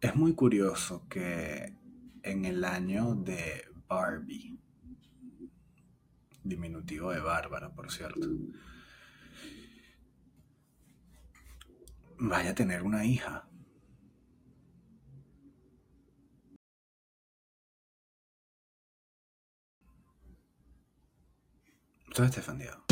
Es muy curioso que en el año de Barbie, diminutivo de Bárbara, por cierto, vaya a tener una hija. Todo defendido.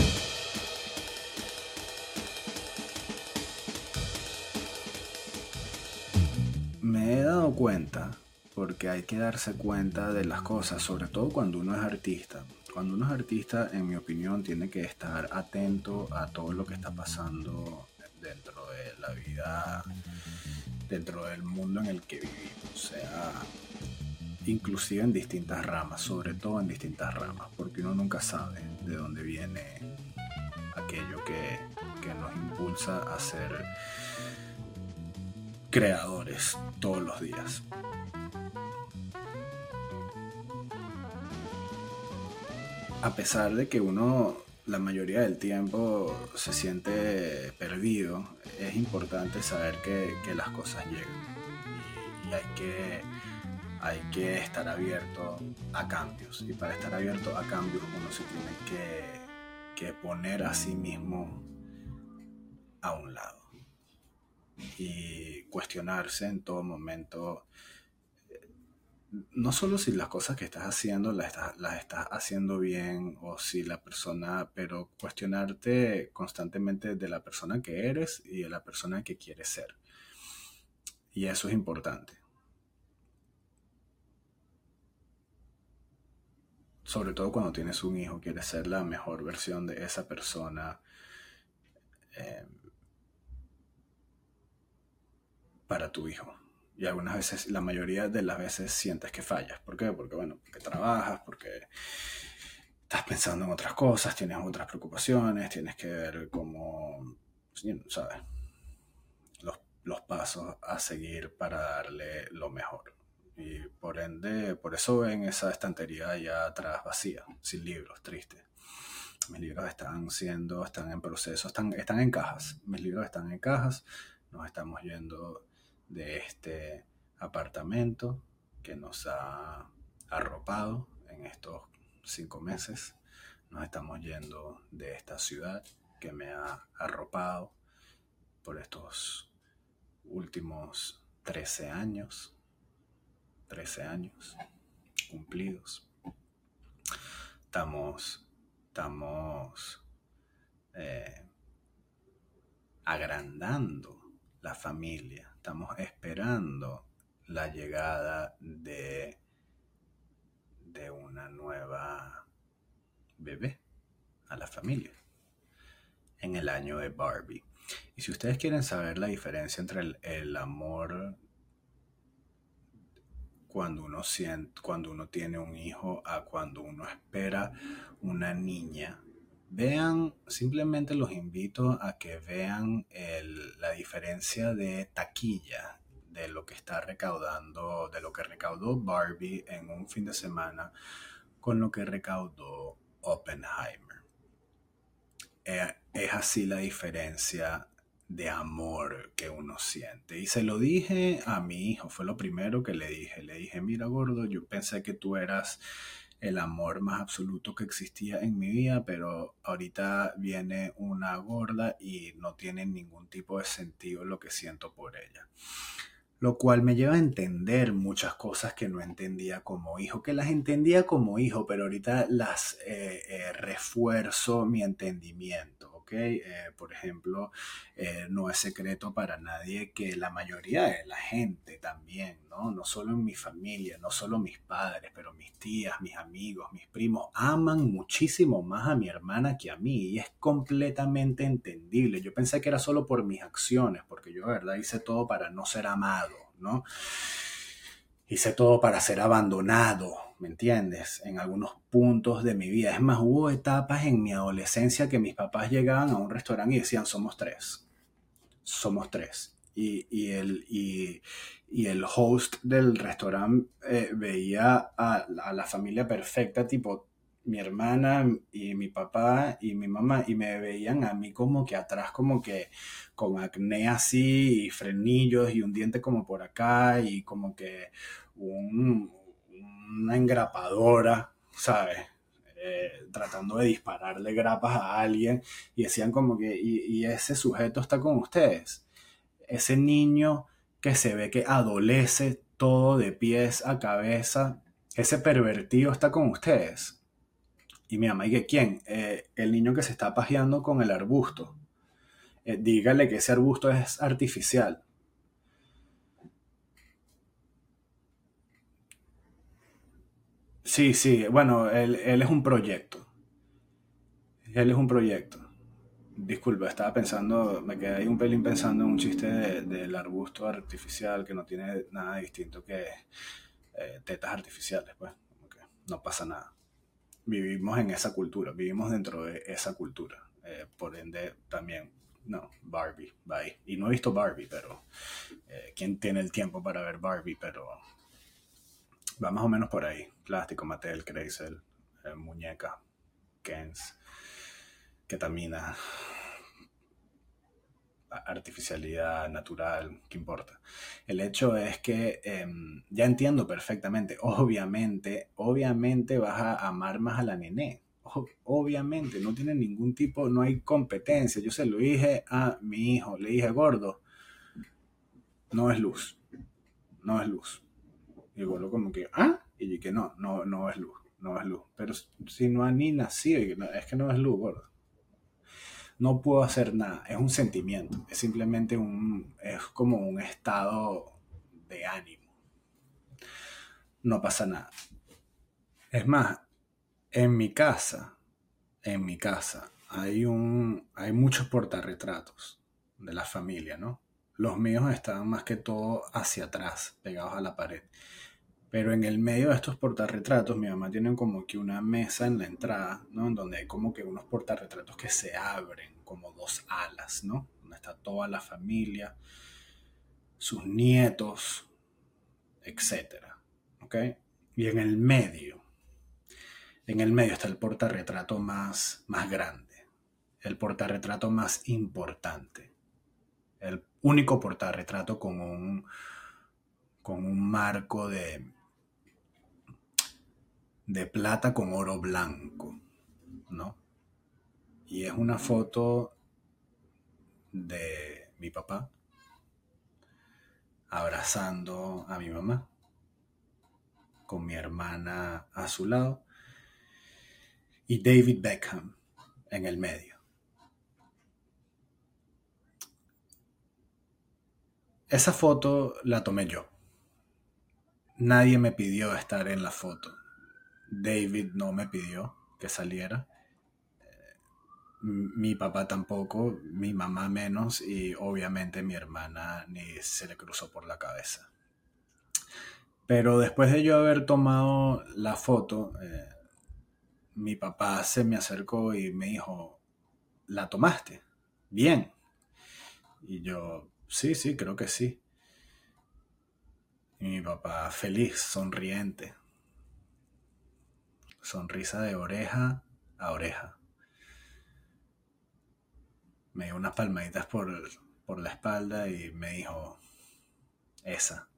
Me he dado cuenta, porque hay que darse cuenta de las cosas, sobre todo cuando uno es artista. Cuando uno es artista, en mi opinión, tiene que estar atento a todo lo que está pasando dentro de la vida, dentro del mundo en el que vivimos. O sea, inclusive en distintas ramas, sobre todo en distintas ramas, porque uno nunca sabe de dónde viene aquello que, que nos impulsa a ser creadores todos los días. A pesar de que uno la mayoría del tiempo se siente perdido, es importante saber que, las cosas llegan y hay que hay que estar abierto a cambios. Y para estar abierto a cambios uno se tiene que, que poner a sí mismo a un lado. Y cuestionarse en todo momento, eh, no solo si las cosas que estás haciendo las estás, las estás haciendo bien o si la persona, pero cuestionarte constantemente de la persona que eres y de la persona que quieres ser. Y eso es importante. sobre todo cuando tienes un hijo, quieres ser la mejor versión de esa persona eh, para tu hijo. Y algunas veces, la mayoría de las veces sientes que fallas. ¿Por qué? Porque, bueno, porque trabajas, porque estás pensando en otras cosas, tienes otras preocupaciones, tienes que ver cómo, ¿sabes? Los, los pasos a seguir para darle lo mejor. Y por ende, por eso ven esa estantería ya atrás vacía, sin libros, triste. Mis libros están siendo, están en proceso, están, están en cajas. Mis libros están en cajas. Nos estamos yendo de este apartamento que nos ha arropado en estos cinco meses. Nos estamos yendo de esta ciudad que me ha arropado por estos últimos 13 años 13 años cumplidos. Estamos, estamos eh, agrandando la familia, estamos esperando la llegada de, de una nueva bebé a la familia en el año de Barbie. Y si ustedes quieren saber la diferencia entre el, el amor cuando uno, siente, cuando uno tiene un hijo a cuando uno espera una niña. Vean, simplemente los invito a que vean la diferencia de taquilla de lo que está recaudando, de lo que recaudó Barbie en un fin de semana con lo que recaudó Oppenheimer. Eh, es así la diferencia de amor que uno siente. Y se lo dije a mi hijo, fue lo primero que le dije. Le dije, mira gordo, yo pensé que tú eras el amor más absoluto que existía en mi vida, pero ahorita viene una gorda y no tiene ningún tipo de sentido lo que siento por ella. Lo cual me lleva a entender muchas cosas que no entendía como hijo, que las entendía como hijo, pero ahorita las eh, eh, refuerzo mi entendimiento. Eh, por ejemplo, eh, no es secreto para nadie que la mayoría de la gente también, ¿no? No solo en mi familia, no solo mis padres, pero mis tías, mis amigos, mis primos, aman muchísimo más a mi hermana que a mí y es completamente entendible. Yo pensé que era solo por mis acciones, porque yo, de verdad, hice todo para no ser amado, ¿no? Hice todo para ser abandonado, ¿me entiendes? En algunos puntos de mi vida. Es más, hubo etapas en mi adolescencia que mis papás llegaban a un restaurante y decían, somos tres. Somos tres. Y, el, y, el host del restaurante eh, veía a, la familia perfecta, tipo, mi hermana y mi papá y mi mamá y me veían a mí como que atrás como que con acné así y frenillos y un diente como por acá y como que una engrapadora, ¿sabes? Eh, tratando de dispararle grapas a alguien y decían como que, y, ese sujeto está con ustedes. Ese niño que se ve que adolece todo de pies a cabeza, ese pervertido está con ustedes. Y mi mamá, ¿y que quién? Eh, el niño que se está pajeando con el arbusto. Eh, dígale que ese arbusto es artificial. Sí, sí, bueno, él, es un proyecto. Él es un proyecto. Disculpa, estaba pensando, me quedé ahí un pelín pensando en un chiste del arbusto artificial que no tiene nada distinto que eh, tetas artificiales, pues. no pasa nada. Vivimos en esa cultura, vivimos dentro de esa cultura. Eh, por ende, también, no, Barbie, bye. Y no he visto Barbie, pero eh, ¿quién tiene el tiempo para ver Barbie? Pero va más o menos por ahí. Plástico, Mattel, Kreisel, eh, muñeca, Kens, ketamina, artificialidad natural, ¿qué importa? El hecho es que em, ya entiendo perfectamente, obviamente, obviamente vas a amar más a la nené. Obviamente, no tiene ningún tipo, no hay competencia. Yo se lo dije a mi hijo, le dije, gordo, no es luz, no es luz y el como que, ¿ah? Y que no, no, no es luz, no es luz. Pero si no ha ni nacido, es que no es luz, gordo. No puedo hacer nada, es un sentimiento, es simplemente un, es como un estado de ánimo. No pasa nada. Es más, en mi casa, en mi casa, hay un, hay muchos portarretratos de la familia, ¿no? Los míos están más que todo hacia atrás, pegados a la pared. Pero en el medio de estos portarretratos, mi mamá tiene como que una mesa en la entrada, ¿no? En donde hay como que unos portarretratos que se abren, como dos alas, ¿no? Donde está toda la familia, sus nietos, etcétera, ¿ok? Y en el medio, en el medio está el portarretrato más, más grande, el portarretrato más importante, el único portarretrato con un, con un marco de, de plata con oro blanco, ¿no? Y es una foto de mi papá abrazando a mi mamá, con mi hermana a su lado, y David Beckham en el medio. Esa foto la tomé yo. Nadie me pidió estar en la foto. David no me pidió que saliera. Mi papá tampoco, mi mamá menos y obviamente mi hermana ni se le cruzó por la cabeza. Pero después de yo haber tomado la foto, eh, mi papá se me acercó y me dijo, ¿la tomaste? Bien. Y yo, sí, sí, creo que sí. Y mi papá feliz, sonriente sonrisa de oreja a oreja. Me dio unas palmaditas por, por la espalda y me dijo, esa,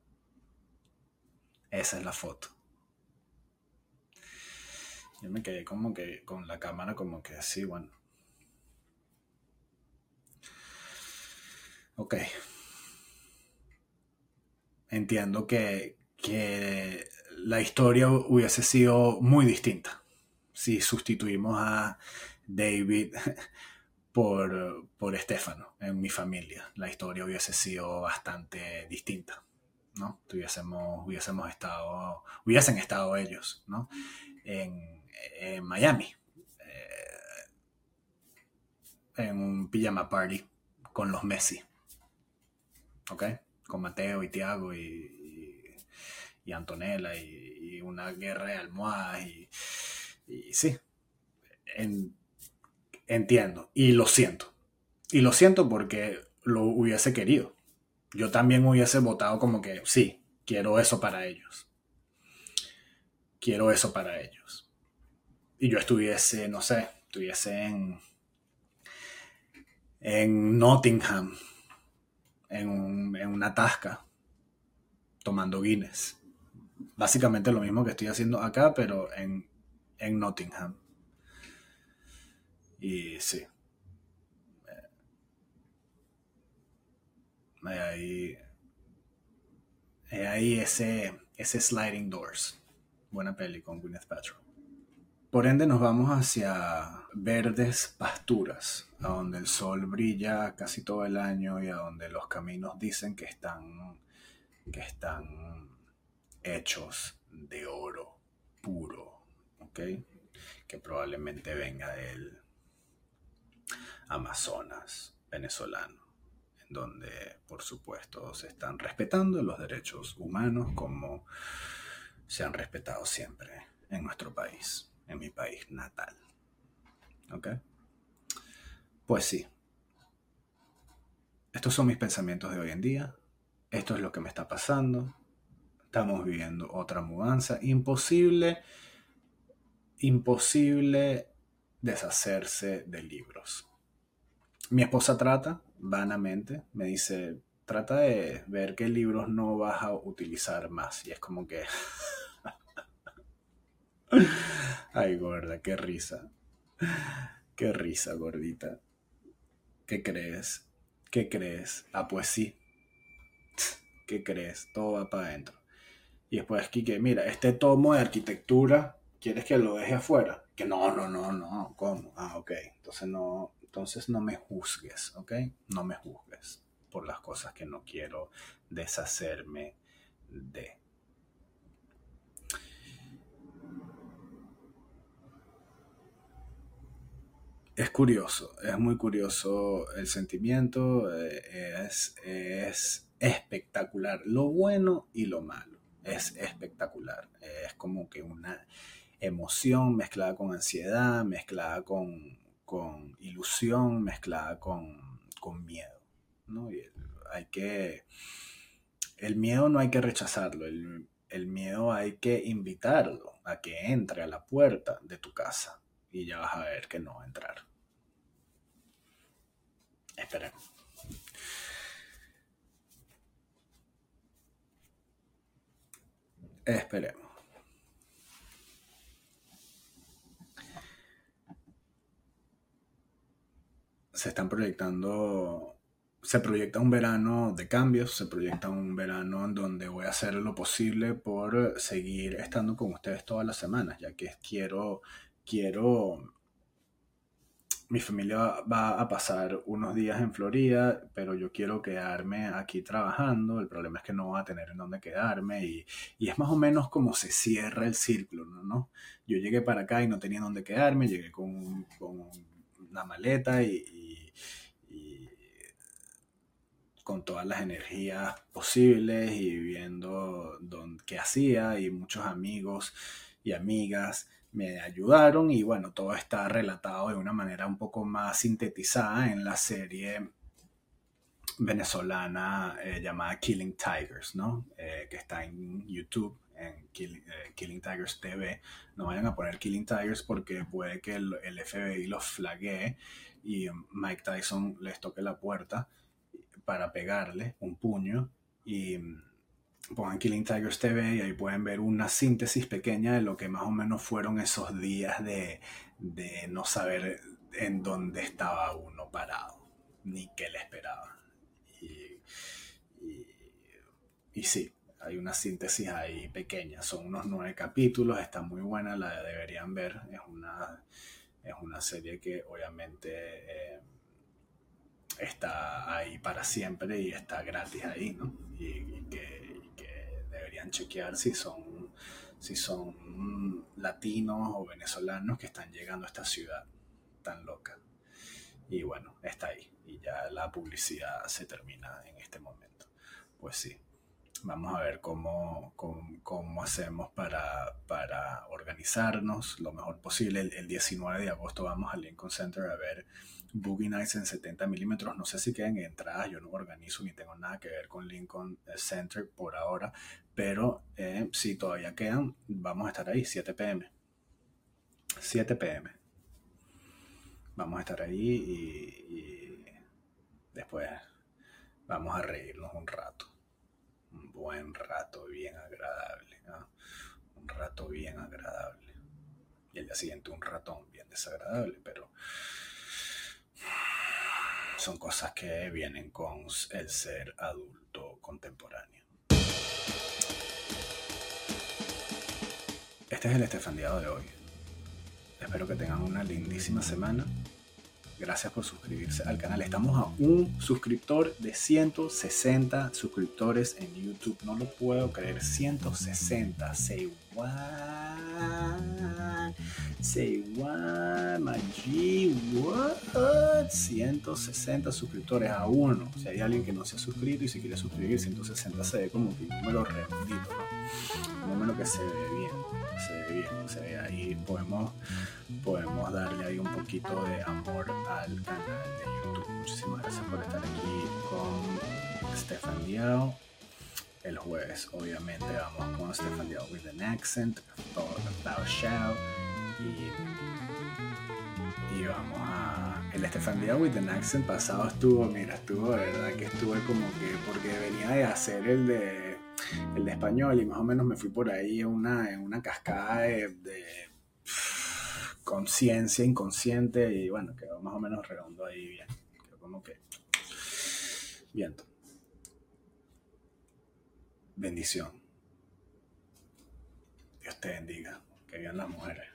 esa es la foto. Yo me quedé como que con la cámara como que así, bueno. Ok. Entiendo que, que la historia hubiese sido muy distinta si sustituimos a David por, por Estefano en mi familia. La historia hubiese sido bastante distinta, ¿no? Tuviésemos, hubiésemos estado, hubiesen estado ellos, ¿no? En, Miami, eh, en un pijama party con los Messi, ¿ok? Con Mateo y Tiago y, y Antonella y, una guerra de almohadas y, sí, entiendo y lo siento. Y lo siento porque lo hubiese querido. Yo también hubiese votado como que sí, quiero eso para ellos. Quiero eso para ellos. y yo estuviese, no sé, estuviese en, en Nottingham, en, en una tasca, tomando Guinness. Básicamente lo mismo que estoy haciendo acá, pero en, en Nottingham. Y sí. Hay ahí, hay ahí ese, ese Sliding Doors. Buena peli con Gwyneth Paltrow. Por ende nos vamos hacia verdes pasturas, a donde el sol brilla casi todo el año y a donde los caminos dicen que están, que están hechos de oro puro, ¿ok? Que probablemente venga del Amazonas venezolano, en donde por supuesto se están respetando los derechos humanos como se han respetado siempre en nuestro país en mi país natal. ¿Ok? Pues sí. Estos son mis pensamientos de hoy en día. Esto es lo que me está pasando. Estamos viviendo otra mudanza. Imposible, imposible deshacerse de libros. Mi esposa trata, vanamente, me dice, trata de ver qué libros no vas a utilizar más. Y es como que Ay, gorda, qué risa. Qué risa, gordita. ¿Qué crees? ¿Qué crees? Ah, pues sí. ¿Qué crees? Todo va para adentro. Y después, Kike, mira, este tomo de arquitectura, ¿quieres que lo deje afuera? Que no, no, no, no. ¿Cómo? Ah, ok. Entonces no, entonces no me juzgues, ¿ok? No me juzgues por las cosas que no quiero deshacerme de. Es curioso, es muy curioso el sentimiento, eh, es, es espectacular, lo bueno y lo malo, es espectacular, es como que una emoción mezclada con ansiedad, mezclada con, ilusión, mezclada con, miedo, ¿no? Y hay que, el miedo no hay que rechazarlo, el, el miedo hay que invitarlo a que entre a la puerta de tu casa y ya vas a ver que no va a entrar. Esperemos. Esperemos. Se están proyectando, se proyecta un verano de cambios, se proyecta un verano en donde voy a hacer lo posible por seguir estando con ustedes todas las semanas, ya que quiero, quiero mi familia va a pasar unos días en Florida, pero yo quiero quedarme aquí trabajando. El problema es que no voy a tener en dónde quedarme y, es más o menos como se cierra el círculo, ¿no? Yo llegué para acá y no tenía dónde quedarme, llegué con, una maleta y, con todas las energías posibles y viendo qué hacía y muchos amigos y amigas me ayudaron y bueno, todo está relatado de una manera un poco más sintetizada en la serie venezolana eh, llamada Killing Tigers, ¿no? Eh, que está en YouTube, en eh, Killing, Tigers TV. No vayan a poner Killing Tigers porque puede que el, el FBI los flaguee y Mike Tyson les toque la puerta para pegarle un puño y pongan Killing Tigers TV y ahí pueden ver una síntesis pequeña de lo que más o menos fueron esos días de, no saber en dónde estaba uno parado, ni qué le esperaba. Y, y, sí, hay una síntesis ahí pequeña, son unos nueve capítulos, está muy buena, la deberían ver, es una, es una serie que obviamente... Eh, está ahí para siempre y está gratis ahí, ¿no? y que chequear si son, si son latinos o venezolanos que están llegando a esta ciudad tan loca. Y bueno, está ahí. Y ya la publicidad se termina en este momento. Pues sí, vamos a ver cómo, cómo, hacemos para, para, organizarnos lo mejor posible. El, el, 19 de agosto vamos al Lincoln Center a ver Boogie Nights en 70 milímetros. No sé si quedan entradas, yo no organizo ni tengo nada que ver con Lincoln Center por ahora, pero eh, si todavía quedan, vamos a estar ahí, 7 pm. 7 pm. Vamos a estar ahí y, después vamos a reírnos un rato. Un buen rato bien agradable. Un rato bien agradable. Y el día siguiente un ratón bien desagradable, pero son cosas que vienen con el ser adulto contemporáneo. Este es el estefandiado de hoy. Espero que tengan una lindísima semana. Gracias por suscribirse al canal. Estamos a un suscriptor de 160 suscriptores en YouTube. No lo puedo creer. 160. Say what? Say what? G, what? 160 suscriptores a uno. Si hay alguien que no se ha suscrito y se quiere suscribir, 160 se ve como que un número redondito, ¿no? Un número que se ve bien. Se ve bien. Se ve ahí. Podemos, podemos darle ahí un poquito de amor al canal de YouTube. Muchísimas gracias por estar aquí con Stefan Diao el jueves, obviamente, vamos con Stefan Diao with an accent, Bao Shao y, vamos a. El Stefan Diao with an accent pasado estuvo, mira, estuvo, de verdad que estuve como que, porque venía de hacer el de, el español y más o menos me fui por ahí en una, una cascada de, conciencia inconsciente y bueno, quedó más o menos redondo ahí bien. Quedó como que. Viento. Bendición. Dios te bendiga. Que vivan las mujeres.